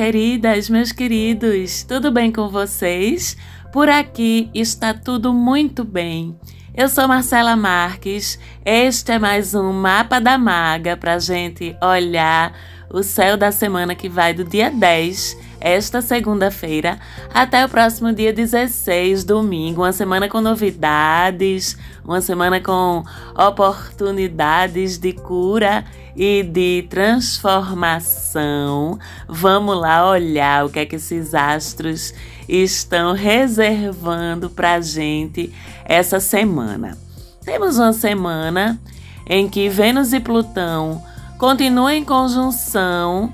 Queridas, meus queridos, tudo bem com vocês? Por aqui está tudo muito bem. Eu sou Marcela Marques. Este é mais um Mapa da Maga para gente olhar o céu da semana que vai do dia 10 esta segunda-feira até o próximo dia 16, domingo. Uma semana com novidades, uma semana com oportunidades de cura e de transformação. Vamos lá olhar o que é que esses astros estão reservando para gente essa semana. Temos uma semana em que Vênus e Plutão continuam em conjunção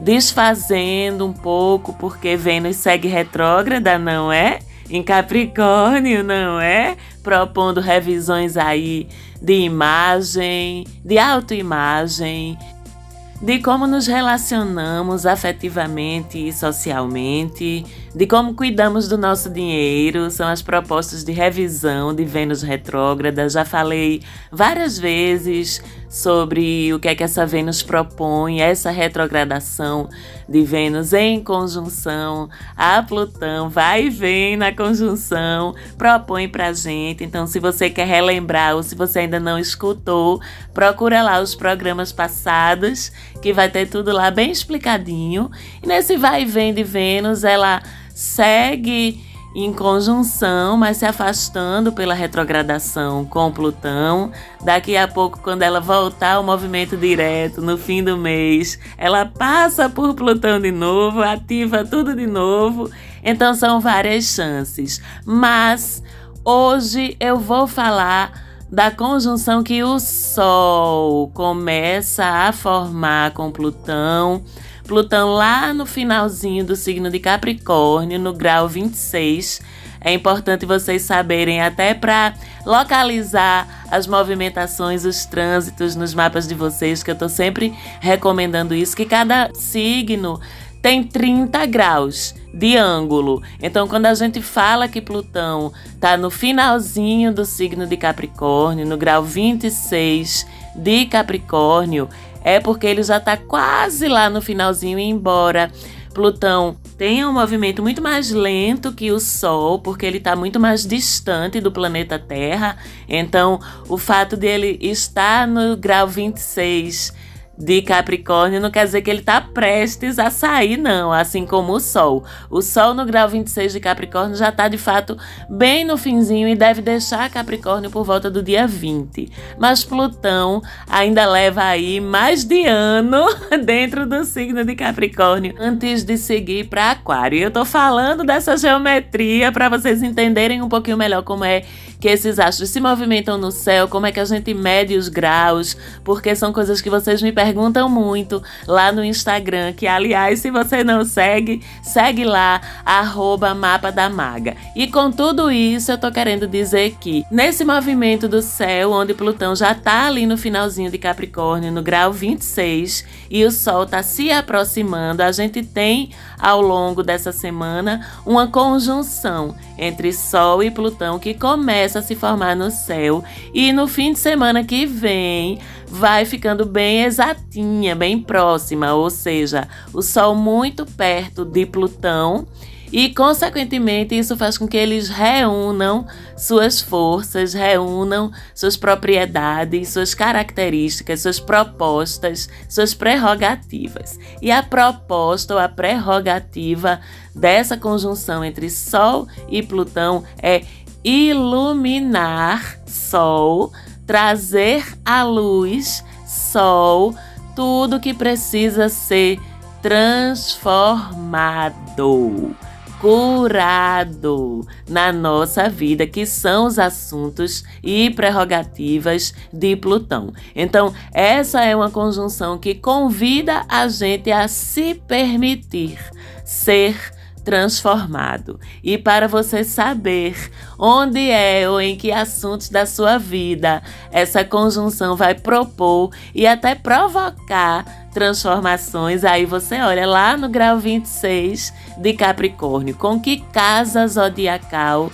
desfazendo um pouco, porque Vênus segue retrógrada, não é? Em Capricórnio, não é? Propondo revisões aí de imagem, de autoimagem, de como nos relacionamos afetivamente e socialmente, de como cuidamos do nosso dinheiro, são as propostas de revisão de Vênus retrógrada. Já falei várias vezes sobre o que é que essa Vênus propõe, essa retrogradação de Vênus em conjunção a Plutão, vai e vem na conjunção, propõe pra gente. Então, se você quer relembrar ou se você ainda não escutou, procura lá os programas passados, que vai ter tudo lá bem explicadinho. E nesse vai e vem de Vênus, ela segue em conjunção, mas se afastando pela retrogradação com Plutão. Daqui a pouco, quando ela voltar ao movimento direto no fim do mês, ela passa por Plutão de novo, ativa tudo de novo. Então são várias chances. Mas hoje eu vou falar da conjunção que o Sol começa a formar com Plutão Plutão lá no finalzinho do signo de Capricórnio, no grau 26. É importante vocês saberem, até para localizar as movimentações, os trânsitos nos mapas de vocês, que eu estou sempre recomendando isso, que cada signo tem 30 graus de ângulo. Então, quando a gente fala que Plutão está no finalzinho do signo de Capricórnio, no grau 26 de Capricórnio, é porque ele já está quase lá no finalzinho, embora Plutão tenha um movimento muito mais lento que o Sol, porque ele está muito mais distante do planeta Terra. Então, o fato dele estar no grau 26 de Capricórnio não quer dizer que ele está prestes a sair, não, assim como o Sol. O Sol no grau 26 de Capricórnio já está de fato bem no finzinho e deve deixar Capricórnio por volta do dia 20. Mas Plutão ainda leva aí mais de ano dentro do signo de Capricórnio antes de seguir para Aquário. Eu tô falando dessa geometria para vocês entenderem um pouquinho melhor como é que esses astros se movimentam no céu, como é que a gente mede os graus, porque são coisas que vocês me perguntam muito lá no Instagram, que aliás, se você não segue, segue lá, arroba mapa da maga. E com tudo isso, eu tô querendo dizer que nesse movimento do céu, onde Plutão já tá ali no finalzinho de Capricórnio, no grau 26, e o Sol tá se aproximando, a gente tem ao longo dessa semana uma conjunção entre Sol e Plutão que começa a se formar no céu e no fim de semana que vem vai ficando bem exatinha, bem próxima, ou seja, o Sol muito perto de Plutão e, consequentemente, isso faz com que eles reúnam suas forças, reúnam suas propriedades, suas características, suas propostas, suas prerrogativas. E a proposta ou a prerrogativa dessa conjunção entre Sol e Plutão é iluminar Sol, trazer à luz Sol tudo que precisa ser transformado curado na nossa vida, que são os assuntos e prerrogativas de Plutão. Então, essa é uma conjunção que convida a gente a se permitir ser transformado. E para você saber onde é ou em que assuntos da sua vida essa conjunção vai propor e até provocar transformações, aí você olha lá no grau 26 de Capricórnio, com que casa zodiacal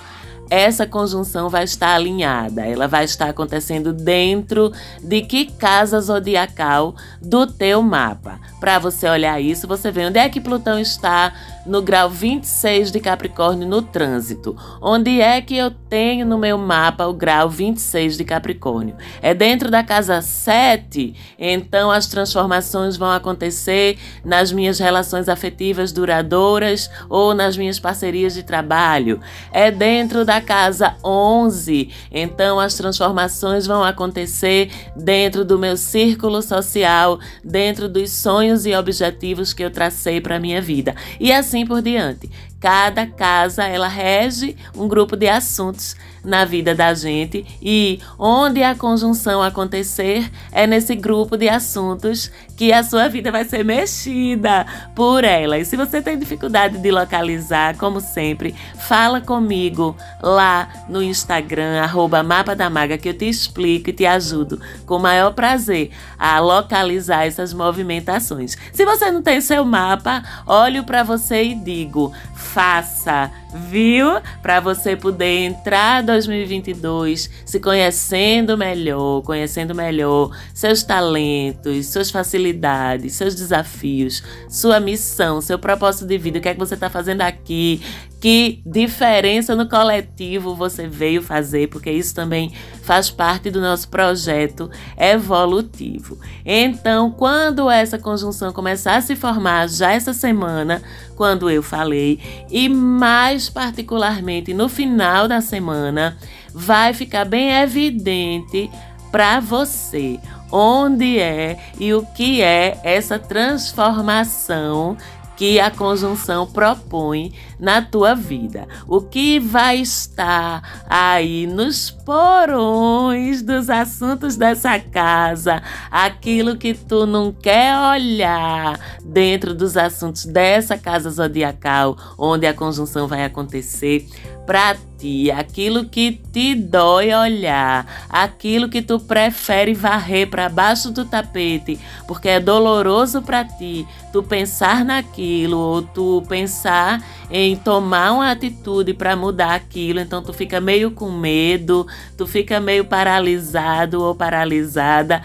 essa conjunção vai estar alinhada, ela vai estar acontecendo dentro de que casa zodiacal do teu mapa. Para você olhar isso, você vê onde é que Plutão está no grau 26 de Capricórnio no trânsito. Onde é que eu tenho no meu mapa o grau 26 de Capricórnio? É dentro da casa 7, então as transformações vão acontecer nas minhas relações afetivas duradouras ou nas minhas parcerias de trabalho. É dentro da casa 11, então as transformações vão acontecer dentro do meu círculo social, dentro dos sonhos e objetivos que eu tracei para minha vida. E assim por diante. Cada casa ela rege um grupo de assuntos na vida da gente e onde a conjunção acontecer é nesse grupo de assuntos que a sua vida vai ser mexida por ela. E se você tem dificuldade de localizar, como sempre, fala comigo lá no Instagram, arroba Mapa da Maga, que eu te explico e te ajudo com o maior prazer a localizar essas movimentações. Se você não tem seu mapa, olho para você e digo: faça, viu? Para você poder entrar 2022 se conhecendo melhor, conhecendo melhor seus talentos, suas facilidades, seus desafios, sua missão, seu propósito de vida, o que é que você está fazendo aqui, que diferença no coletivo você veio fazer, porque isso também faz parte do nosso projeto evolutivo. Então, quando essa conjunção começar a se formar já essa semana, quando eu falei, e mais particularmente no final da semana, vai ficar bem evidente para você onde é e o que é essa transformação que a conjunção propõe na tua vida. O que vai estar aí nos porões dos assuntos dessa casa, aquilo que tu não quer olhar dentro dos assuntos dessa casa zodiacal, onde a conjunção vai acontecer para ti, aquilo que te dói olhar, aquilo que tu prefere varrer para baixo do tapete, porque é doloroso para ti tu pensar naquilo ou tu pensar em tomar uma atitude para mudar aquilo, então tu fica meio com medo, tu fica meio paralisado ou paralisada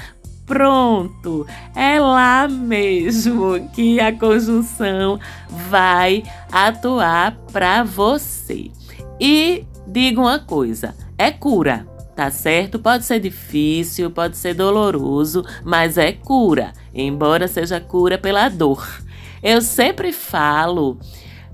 pronto, é lá mesmo que a conjunção vai atuar para você. E digo uma coisa: é cura, tá certo? Pode ser difícil, pode ser doloroso, mas é cura, embora seja cura pela dor. Eu sempre falo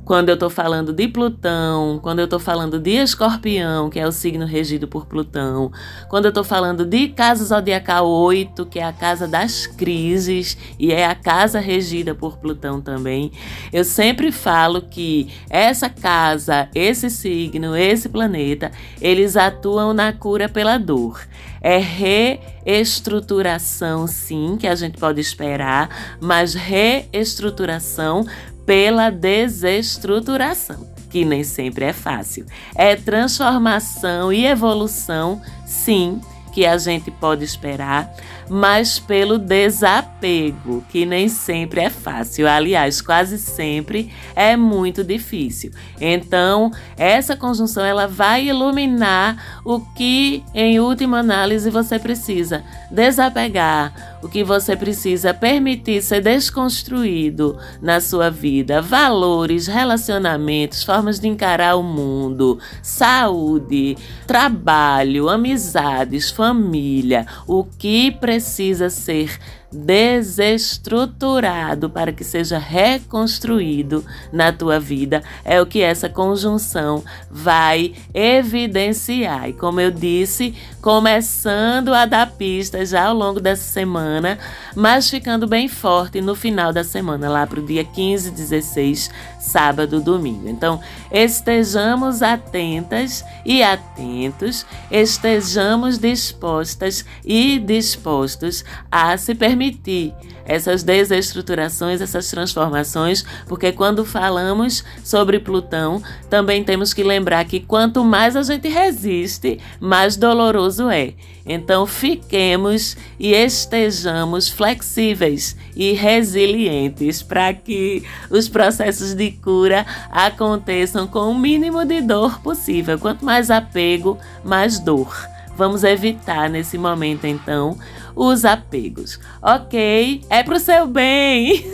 quando eu estou falando de Plutão, quando eu estou falando de Escorpião, que é o signo regido por Plutão, quando eu estou falando de casa zodiacal 8, que é a casa das crises e é a casa regida por Plutão também, eu sempre falo que essa casa, esse signo, esse planeta, eles atuam na cura pela dor. É reestruturação, sim, que a gente pode esperar, mas reestruturação pela desestruturação, que nem sempre é fácil. É transformação e evolução, sim, que a gente pode esperar, mas pelo desapego, que nem sempre é fácil. Aliás, quase sempre é muito difícil. Então, essa conjunção ela vai iluminar o que, em última análise, você precisa desapegar, o que você precisa permitir ser desconstruído na sua vida, valores, relacionamentos, formas de encarar o mundo, saúde, trabalho, amizades, família, o que precisa ser desestruturado para que seja reconstruído na tua vida, é o que essa conjunção vai evidenciar. E como eu disse, começando a dar pistas já ao longo dessa semana, mas ficando bem forte no final da semana, lá para o dia 15, 16, sábado, domingo. Então, estejamos atentas e atentos, estejamos dispostas e dispostos a se permitir permitir essas desestruturações, essas transformações, porque quando falamos sobre Plutão, também temos que lembrar que quanto mais a gente resiste, mais doloroso é. Então fiquemos e estejamos flexíveis e resilientes para que os processos de cura aconteçam com o mínimo de dor possível. Quanto mais apego, mais dor. Vamos evitar nesse momento, então, os apegos. Ok? É pro seu bem.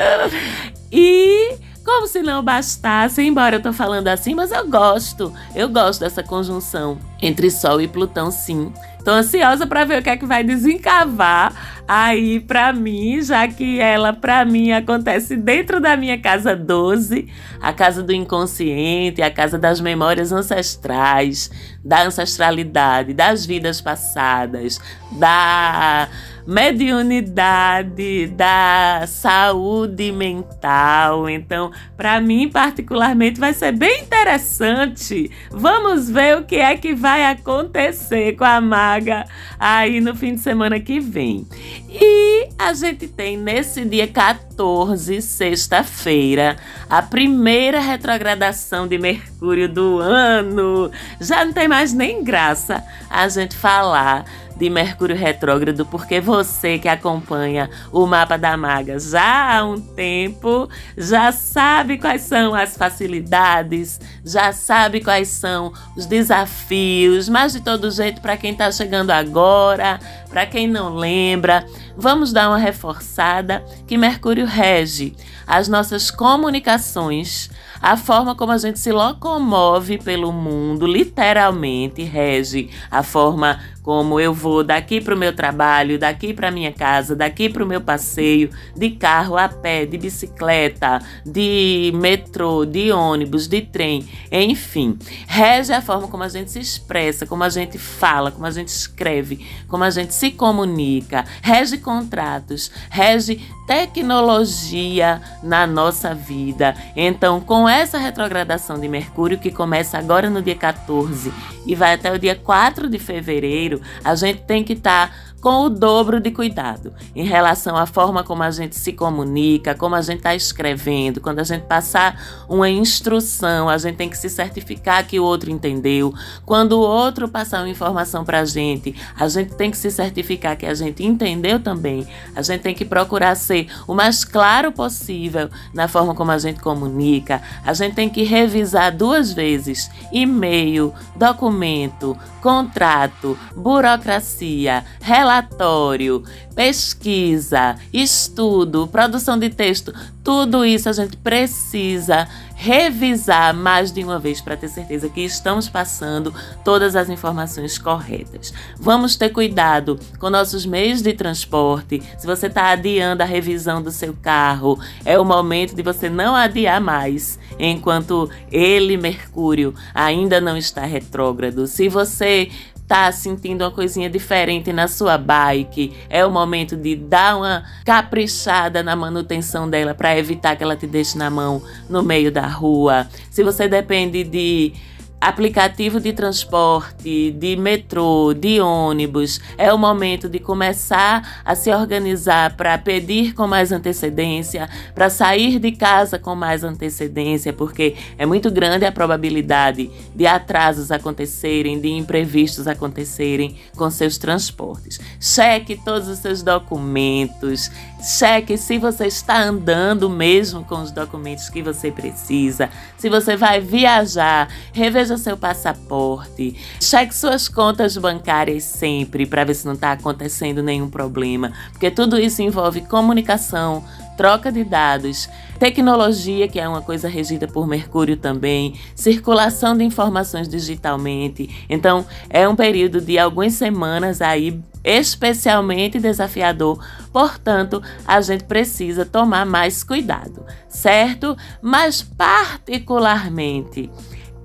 e como se não bastasse, embora eu tô falando assim, mas eu gosto. Eu gosto dessa conjunção entre Sol e Plutão, sim. Tô ansiosa para ver o que é que vai desencavar aí para mim, já que ela para mim acontece dentro da minha casa 12, a casa do inconsciente, a casa das memórias ancestrais, da ancestralidade, das vidas passadas, da mediunidade, da saúde mental. Então, para mim, particularmente, vai ser bem interessante. Vamos ver o que é que vai acontecer com a maga aí no fim de semana que vem. E a gente tem nesse dia 14, sexta-feira, a primeira retrogradação de Mercúrio do ano. Já não tem mais nem graça a gente falar de Mercúrio retrógrado, porque você que acompanha o mapa da maga já há um tempo, já sabe quais são as facilidades, já sabe quais são os desafios, mas de todo jeito, para quem está chegando agora, para quem não lembra, vamos dar uma reforçada que Mercúrio rege as nossas comunicações a forma como a gente se locomove pelo mundo, literalmente, rege a forma como eu vou daqui para o meu trabalho, daqui para minha casa, daqui para o meu passeio, de carro, a pé, de bicicleta, de metrô, de ônibus, de trem, enfim. Rege a forma como a gente se expressa, como a gente fala, como a gente escreve, como a gente se comunica, rege contratos, rege tecnologia na nossa vida. Então, com essa retrogradação de Mercúrio, que começa agora no dia 14 e vai até o dia 4 de fevereiro, a gente tem que estar tá com o dobro de cuidado em relação à forma como a gente se comunica, como a gente está escrevendo. Quando a gente passar uma instrução, a gente tem que se certificar que o outro entendeu. Quando o outro passar uma informação para a gente, a gente tem que se certificar que a gente entendeu também. A gente tem que procurar ser o mais claro possível na forma como a gente comunica. A gente tem que revisar duas vezes e-mail, documento, contrato, burocracia, relatório, pesquisa, estudo, produção de texto, tudo isso a gente precisa revisar mais de uma vez para ter certeza que estamos passando todas as informações corretas. Vamos ter cuidado com nossos meios de transporte. Se você está adiando a revisão do seu carro, é o momento de você não adiar mais, enquanto ele, Mercúrio, ainda não está retrógrado. Se você tá sentindo uma coisinha diferente na sua bike, é o momento de dar uma caprichada na manutenção dela para evitar que ela te deixe na mão no meio da rua. Se você depende de aplicativo de transporte, de metrô, de ônibus, é o momento de começar a se organizar para pedir com mais antecedência, para sair de casa com mais antecedência, porque é muito grande a probabilidade de atrasos acontecerem, de imprevistos acontecerem com seus transportes. Cheque todos os seus documentos, cheque se você está andando mesmo com os documentos que você precisa, se você vai viajar, reveja Veja seu passaporte, cheque suas contas bancárias sempre para ver se não está acontecendo nenhum problema, porque tudo isso envolve comunicação, troca de dados, tecnologia, que é uma coisa regida por Mercúrio também, circulação de informações digitalmente. Então, é um período de algumas semanas aí especialmente desafiador, portanto, a gente precisa tomar mais cuidado, certo? Mas particularmente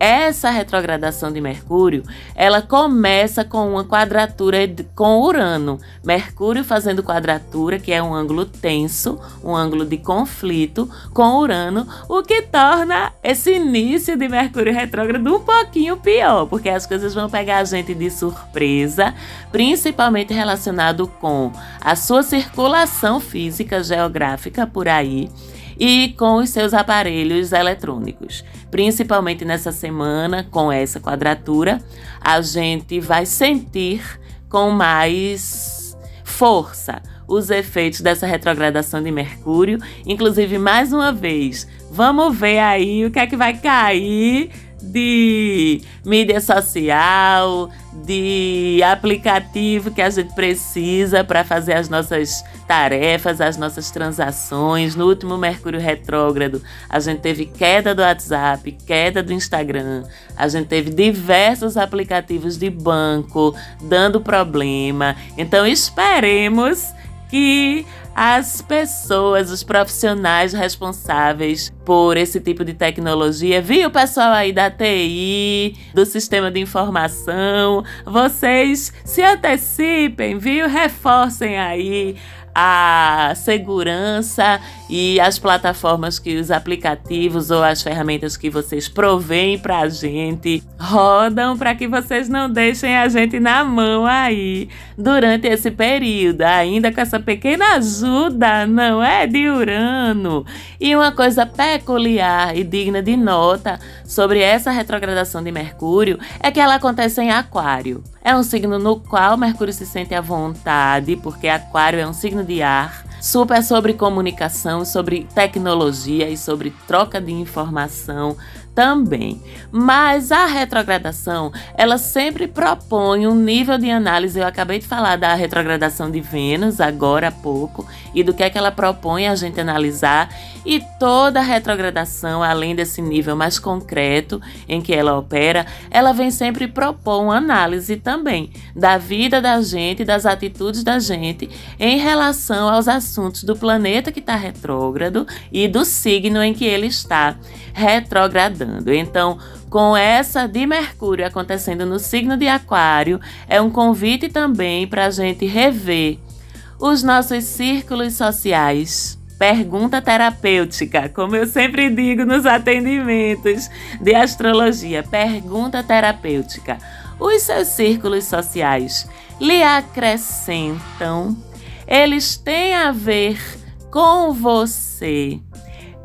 essa retrogradação de Mercúrio, ela começa com uma quadratura com Urano. Mercúrio fazendo quadratura, que é um ângulo tenso, um ângulo de conflito com Urano, o que torna esse início de Mercúrio retrógrado um pouquinho pior, porque as coisas vão pegar a gente de surpresa, principalmente relacionado com a sua circulação física geográfica por aí e com os seus aparelhos eletrônicos. Principalmente nessa semana, com essa quadratura, a gente vai sentir com mais força os efeitos dessa retrogradação de Mercúrio. Inclusive, mais uma vez, vamos ver aí o que é que vai cair de mídia social, de aplicativo que a gente precisa para fazer as nossas tarefas, as nossas transações. No último Mercúrio retrógrado, a gente teve queda do WhatsApp, queda do Instagram, a gente teve diversos aplicativos de banco dando problema. Então esperemos que as pessoas, os profissionais responsáveis por esse tipo de tecnologia, viu, pessoal aí da TI, do sistema de informação, vocês se antecipem, viu? Reforcem aí a segurança e as plataformas que os aplicativos ou as ferramentas que vocês provêm para a gente rodam para que vocês não deixem a gente na mão aí durante esse período, ainda com essa pequena ajuda, não é? De Urano. E uma coisa peculiar e digna de nota sobre essa retrogradação de Mercúrio é que ela acontece em Aquário. É um signo no qual Mercúrio se sente à vontade, porque Aquário é um signo de ar super sobre comunicação, sobre tecnologia e sobre troca de informação também. Mas a retrogradação, ela sempre propõe um nível de análise. Eu acabei de falar da retrogradação de Vênus agora há pouco e do que é que ela propõe a gente analisar e toda retrogradação, além desse nível mais concreto em que ela opera, ela vem sempre propor uma análise também da vida da gente, das atitudes da gente em relação aos assuntos do planeta que está retrógrado e do signo em que ele está retrogradando. Então, com essa de Mercúrio acontecendo no signo de Aquário, é um convite também para a gente rever os nossos círculos sociais. Pergunta terapêutica, como eu sempre digo nos atendimentos de astrologia, pergunta terapêutica. Os seus círculos sociais lhe acrescentam? Eles têm a ver com você?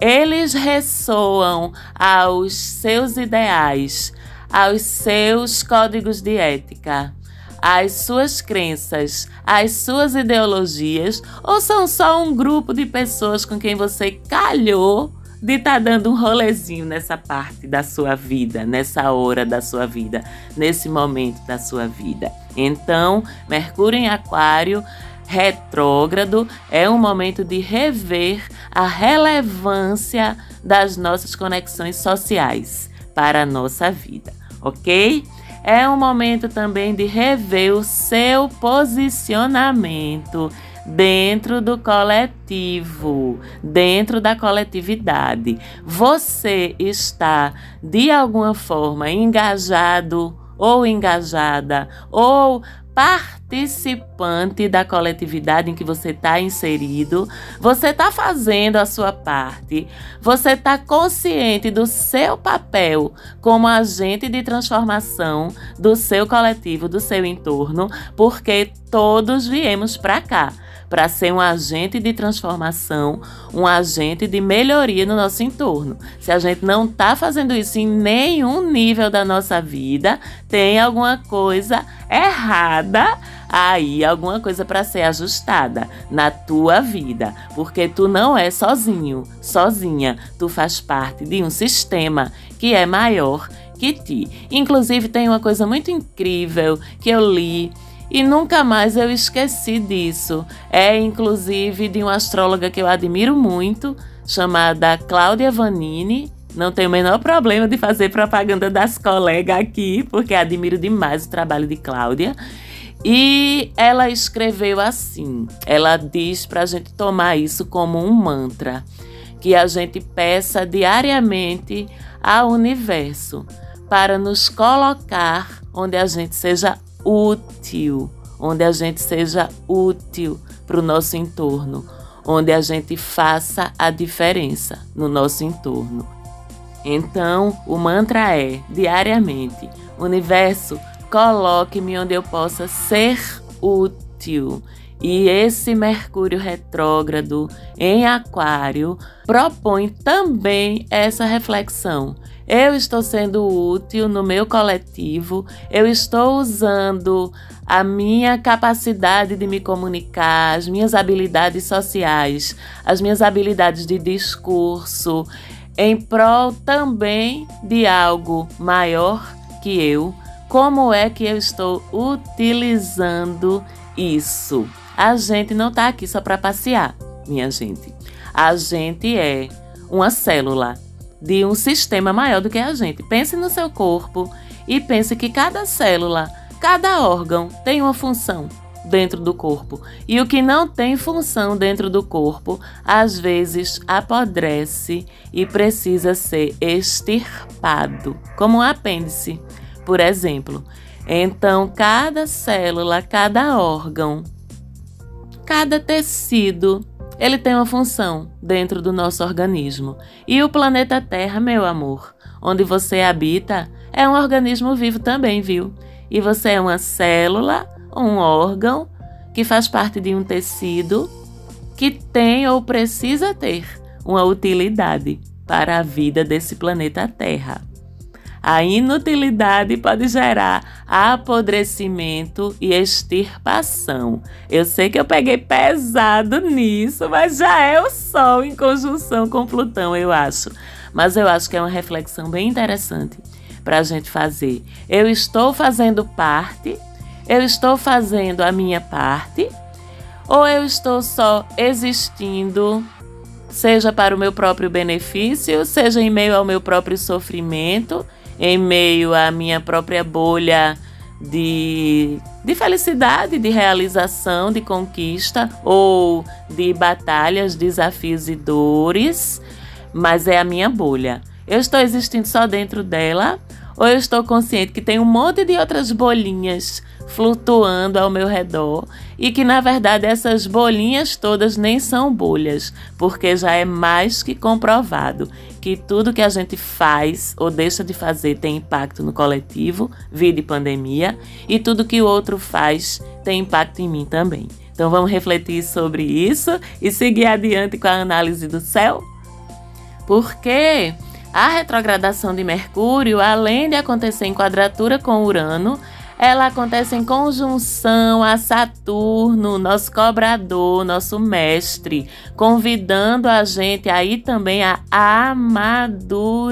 Eles ressoam aos seus ideais, aos seus códigos de ética, às suas crenças, às suas ideologias, ou são só um grupo de pessoas com quem você calhou de estar tá dando um rolezinho nessa parte da sua vida, nessa hora da sua vida, nesse momento da sua vida? Então, Mercúrio em Aquário retrógrado é um momento de rever a relevância das nossas conexões sociais para a nossa vida, ok? É um momento também de rever o seu posicionamento dentro do coletivo, dentro da coletividade. Você está de alguma forma engajado ou engajada ou participante da coletividade em que você está inserido, você está fazendo a sua parte, você está consciente do seu papel como agente de transformação do seu coletivo, do seu entorno, porque todos viemos para cá para ser um agente de transformação, um agente de melhoria no nosso entorno. Se a gente não está fazendo isso em nenhum nível da nossa vida, tem alguma coisa errada aí, alguma coisa para ser ajustada na tua vida, porque tu não é sozinho, sozinha, tu faz parte de um sistema que é maior que ti. Inclusive tem uma coisa muito incrível que eu li e nunca mais eu esqueci disso. É inclusive de uma astróloga que eu admiro muito, chamada Cláudia Vanini. Não tenho o menor problema de fazer propaganda das colegas aqui, porque admiro demais o trabalho de Cláudia. E ela escreveu assim: ela diz para a gente tomar isso como um mantra, que a gente peça diariamente ao universo para nos colocar onde a gente seja útil, onde a gente seja útil para o nosso entorno, onde a gente faça a diferença no nosso entorno. Então, o mantra é diariamente: Universo, coloque-me onde eu possa ser útil. E esse Mercúrio retrógrado em Aquário propõe também essa reflexão. Eu estou sendo útil no meu coletivo, eu estou usando a minha capacidade de me comunicar, as minhas habilidades sociais, as minhas habilidades de discurso, em prol também de algo maior que eu. Como é que eu estou utilizando isso? A gente não está aqui só para passear, minha gente. A gente é uma célula de um sistema maior do que a gente. Pense no seu corpo e pense que cada célula, cada órgão tem uma função dentro do corpo. E o que não tem função dentro do corpo, às vezes apodrece e precisa ser extirpado, como um apêndice, por exemplo. Então, cada célula, cada órgão, cada tecido ele tem uma função dentro do nosso organismo. E o planeta Terra, meu amor, onde você habita, é um organismo vivo também, viu? E você é uma célula, um órgão que faz parte de um tecido que tem ou precisa ter uma utilidade para a vida desse planeta Terra. A inutilidade pode gerar apodrecimento e extirpação. Eu sei que eu peguei pesado nisso, mas já é o Sol em conjunção com Plutão, eu acho. Mas eu acho que é uma reflexão bem interessante para a gente fazer. Eu estou fazendo parte, eu estou fazendo a minha parte, ou eu estou só existindo seja para o meu próprio benefício, seja em meio ao meu próprio sofrimento, em meio à minha própria bolha de, de felicidade, de realização, de conquista ou de batalhas, desafios e dores, mas é a minha bolha. Eu estou existindo só dentro dela ou eu estou consciente que tem um monte de outras bolinhas flutuando ao meu redor e que na verdade essas bolinhas todas nem são bolhas, porque já é mais que comprovado que tudo que a gente faz ou deixa de fazer tem impacto no coletivo, vida e pandemia, e tudo que o outro faz tem impacto em mim também. Então vamos refletir sobre isso e seguir adiante com a análise do céu? Porque a retrogradação de Mercúrio, além de acontecer em quadratura com Urano, ela acontece em conjunção a Saturno, nosso cobrador, nosso mestre, convidando a gente aí também a amadurecer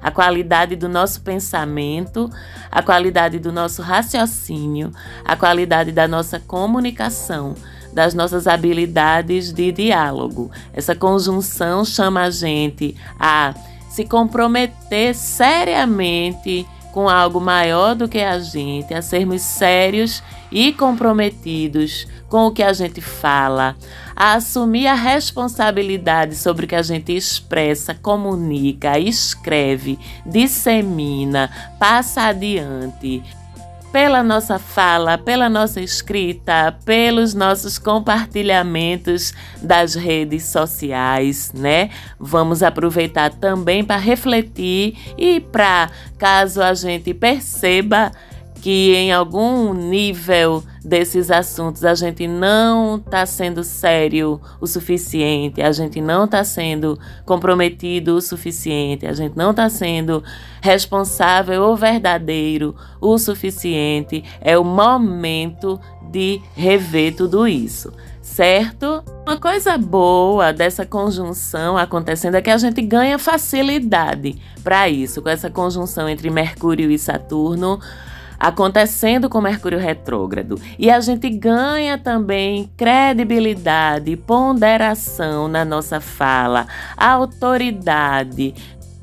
a qualidade do nosso pensamento, a qualidade do nosso raciocínio, a qualidade da nossa comunicação das nossas habilidades de diálogo. Essa conjunção chama a gente a se comprometer seriamente com algo maior do que a gente, a sermos sérios e comprometidos com o que a gente fala, a assumir a responsabilidade sobre o que a gente expressa, comunica, escreve, dissemina, passa adiante pela nossa fala, pela nossa escrita, pelos nossos compartilhamentos das redes sociais, né? Vamos aproveitar também para refletir e para caso a gente perceba que em algum nível desses assuntos a gente não está sendo sério o suficiente, a gente não está sendo comprometido o suficiente, a gente não está sendo responsável ou verdadeiro o suficiente, é o momento de rever tudo isso certo? Uma coisa boa dessa conjunção acontecendo é que a gente ganha facilidade para isso, com essa conjunção entre Mercúrio e Saturno acontecendo com Mercúrio retrógrado. E a gente ganha também credibilidade, ponderação na nossa fala, autoridade,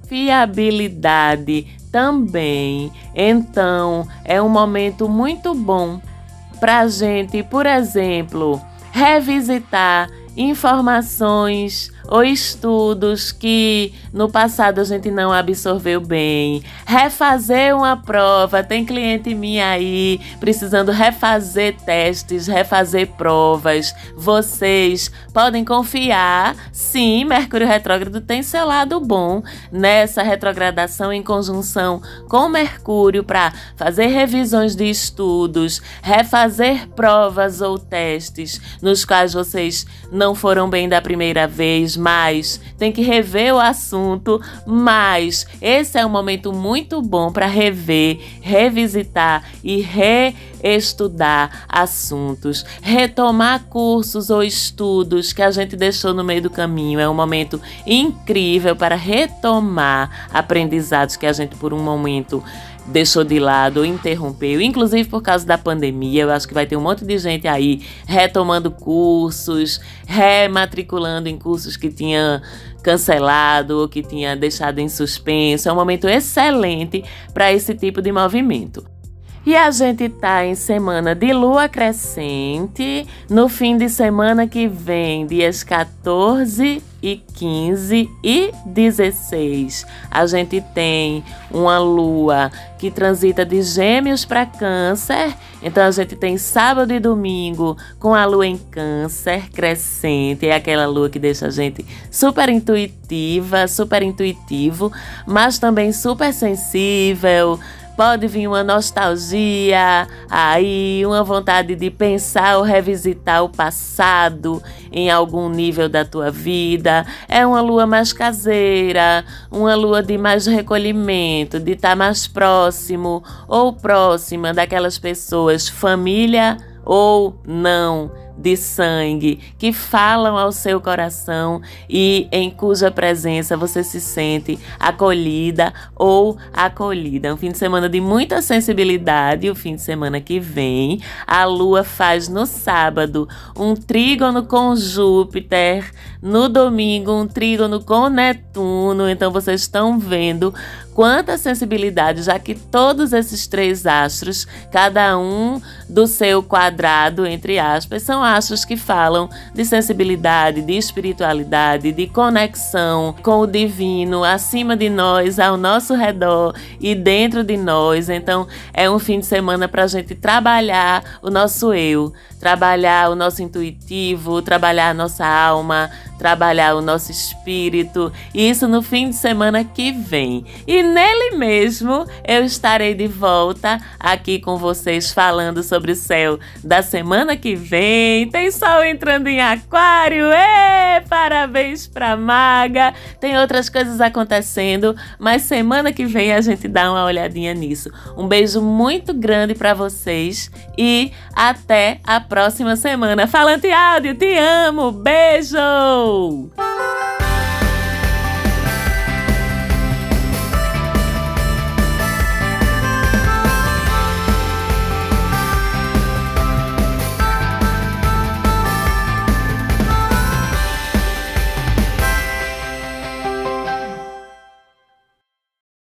fiabilidade também. Então, é um momento muito bom para a gente, por exemplo, revisitar informações ou estudos que no passado a gente não absorveu bem, refazer uma prova. Tem cliente minha aí precisando refazer testes, refazer provas. Vocês podem confiar, sim, Mercúrio retrógrado tem seu lado bom nessa retrogradação em conjunção com Mercúrio para fazer revisões de estudos, refazer provas ou testes nos quais vocês não foram bem da primeira vez, mas tem que rever o assunto. Mas esse é um momento muito bom para rever, revisitar e reestudar assuntos, retomar cursos ou estudos que a gente deixou no meio do caminho. É um momento incrível para retomar aprendizados que a gente por um momento deixou de lado interrompeu, inclusive por causa da pandemia. Eu acho que vai ter um monte de gente aí retomando cursos, rematriculando em cursos que tinha cancelado ou que tinha deixado em suspenso. É um momento excelente para esse tipo de movimento. E a gente tá em semana de lua crescente, no fim de semana que vem, dias 14 e 15 e 16. A gente tem uma lua que transita de Gêmeos para Câncer. Então a gente tem sábado e domingo com a lua em Câncer crescente. É aquela lua que deixa a gente super intuitiva, super intuitivo, mas também super sensível Pode vir uma nostalgia, aí uma vontade de pensar ou revisitar o passado em algum nível da tua vida. É uma lua mais caseira, uma lua de mais recolhimento, de estar tá mais próximo ou próxima daquelas pessoas, família ou não de sangue que falam ao seu coração e em cuja presença você se sente acolhida ou acolhida. Um fim de semana de muita sensibilidade. O fim de semana que vem, a lua faz no sábado um trígono com Júpiter, no domingo, um trígono com Netuno. Então vocês estão vendo quanta sensibilidade, já que todos esses três astros, cada um do seu quadrado, entre aspas, são astros que falam de sensibilidade, de espiritualidade, de conexão com o divino acima de nós, ao nosso redor e dentro de nós. Então, é um fim de semana para a gente trabalhar o nosso eu, trabalhar o nosso intuitivo, trabalhar a nossa alma, trabalhar o nosso espírito. Isso no fim de semana que vem. E nele mesmo eu estarei de volta aqui com vocês falando sobre o céu da semana que vem. Tem sol entrando em aquário. Ê, parabéns pra Maga. Tem outras coisas acontecendo, mas semana que vem a gente dá uma olhadinha nisso. Um beijo muito grande para vocês e até a próxima semana. Falante Áudio, te amo. Beijo! Oh.